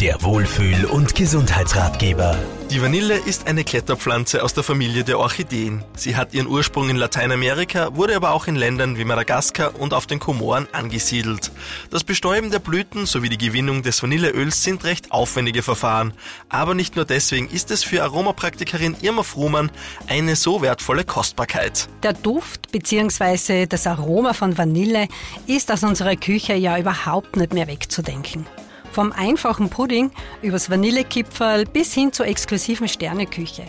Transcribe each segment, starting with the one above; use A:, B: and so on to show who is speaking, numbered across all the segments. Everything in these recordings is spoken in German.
A: Der Wohlfühl- und Gesundheitsratgeber.
B: Die Vanille ist eine Kletterpflanze aus der Familie der Orchideen. Sie hat ihren Ursprung in Lateinamerika, wurde aber auch in Ländern wie Madagaskar und auf den Komoren angesiedelt. Das Bestäuben der Blüten sowie die Gewinnung des Vanilleöls sind recht aufwendige Verfahren. Aber nicht nur deswegen ist es für Aromapraktikerin Irma Fruhmann eine so wertvolle Kostbarkeit.
C: Der Duft bzw. das Aroma von Vanille ist aus unserer Küche ja überhaupt nicht mehr wegzudenken. Vom einfachen Pudding übers Vanillekipferl bis hin zur exklusiven Sterneküche.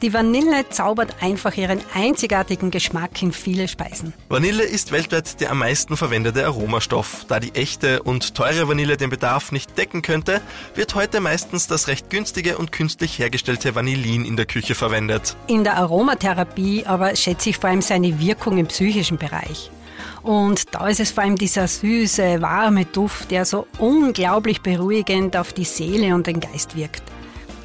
C: Die Vanille zaubert einfach ihren einzigartigen Geschmack in viele Speisen.
B: Vanille ist weltweit der am meisten verwendete Aromastoff. Da die echte und teure Vanille den Bedarf nicht decken könnte, wird heute meistens das recht günstige und künstlich hergestellte Vanillin in der Küche verwendet.
C: In der Aromatherapie aber schätze ich vor allem seine Wirkung im psychischen Bereich. Und da ist es vor allem dieser süße, warme Duft, der so unglaublich beruhigend auf die Seele und den Geist wirkt.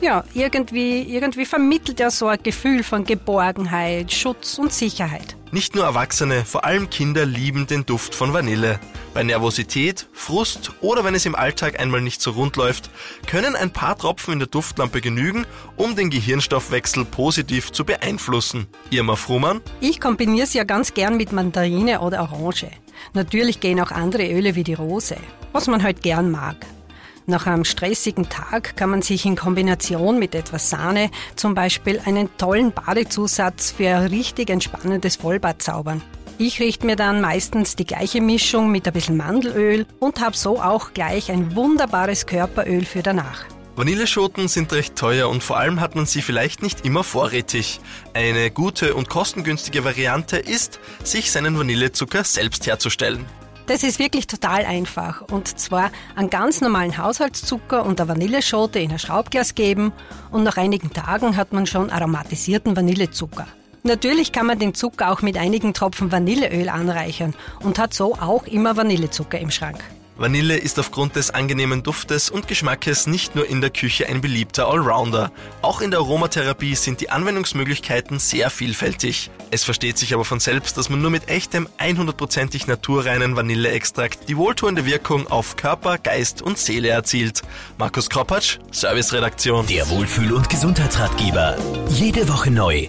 C: Ja, irgendwie, irgendwie vermittelt er so ein Gefühl von Geborgenheit, Schutz und Sicherheit.
B: Nicht nur Erwachsene, vor allem Kinder lieben den Duft von Vanille. Bei Nervosität, Frust oder wenn es im Alltag einmal nicht so rund läuft, können ein paar Tropfen in der Duftlampe genügen, um den Gehirnstoffwechsel positiv zu beeinflussen. Irma Frumann?
C: Ich kombiniere es ja ganz gern mit Mandarine oder Orange. Natürlich gehen auch andere Öle wie die Rose, was man halt gern mag. Nach einem stressigen Tag kann man sich in Kombination mit etwas Sahne zum Beispiel einen tollen Badezusatz für ein richtig entspannendes Vollbad zaubern. Ich richte mir dann meistens die gleiche Mischung mit ein bisschen Mandelöl und habe so auch gleich ein wunderbares Körperöl für danach.
B: Vanilleschoten sind recht teuer und vor allem hat man sie vielleicht nicht immer vorrätig. Eine gute und kostengünstige Variante ist, sich seinen Vanillezucker selbst herzustellen.
C: Das ist wirklich total einfach. Und zwar einen ganz normalen Haushaltszucker und eine Vanilleschote in ein Schraubglas geben und nach einigen Tagen hat man schon aromatisierten Vanillezucker. Natürlich kann man den Zucker auch mit einigen Tropfen Vanilleöl anreichern und hat so auch immer Vanillezucker im Schrank.
B: Vanille ist aufgrund des angenehmen Duftes und Geschmackes nicht nur in der Küche ein beliebter Allrounder. Auch in der Aromatherapie sind die Anwendungsmöglichkeiten sehr vielfältig. Es versteht sich aber von selbst, dass man nur mit echtem 100%ig naturreinen Vanilleextrakt die wohltuende Wirkung auf Körper, Geist und Seele erzielt. Markus Kropatsch, Serviceredaktion.
A: Der Wohlfühl- und Gesundheitsratgeber. Jede Woche neu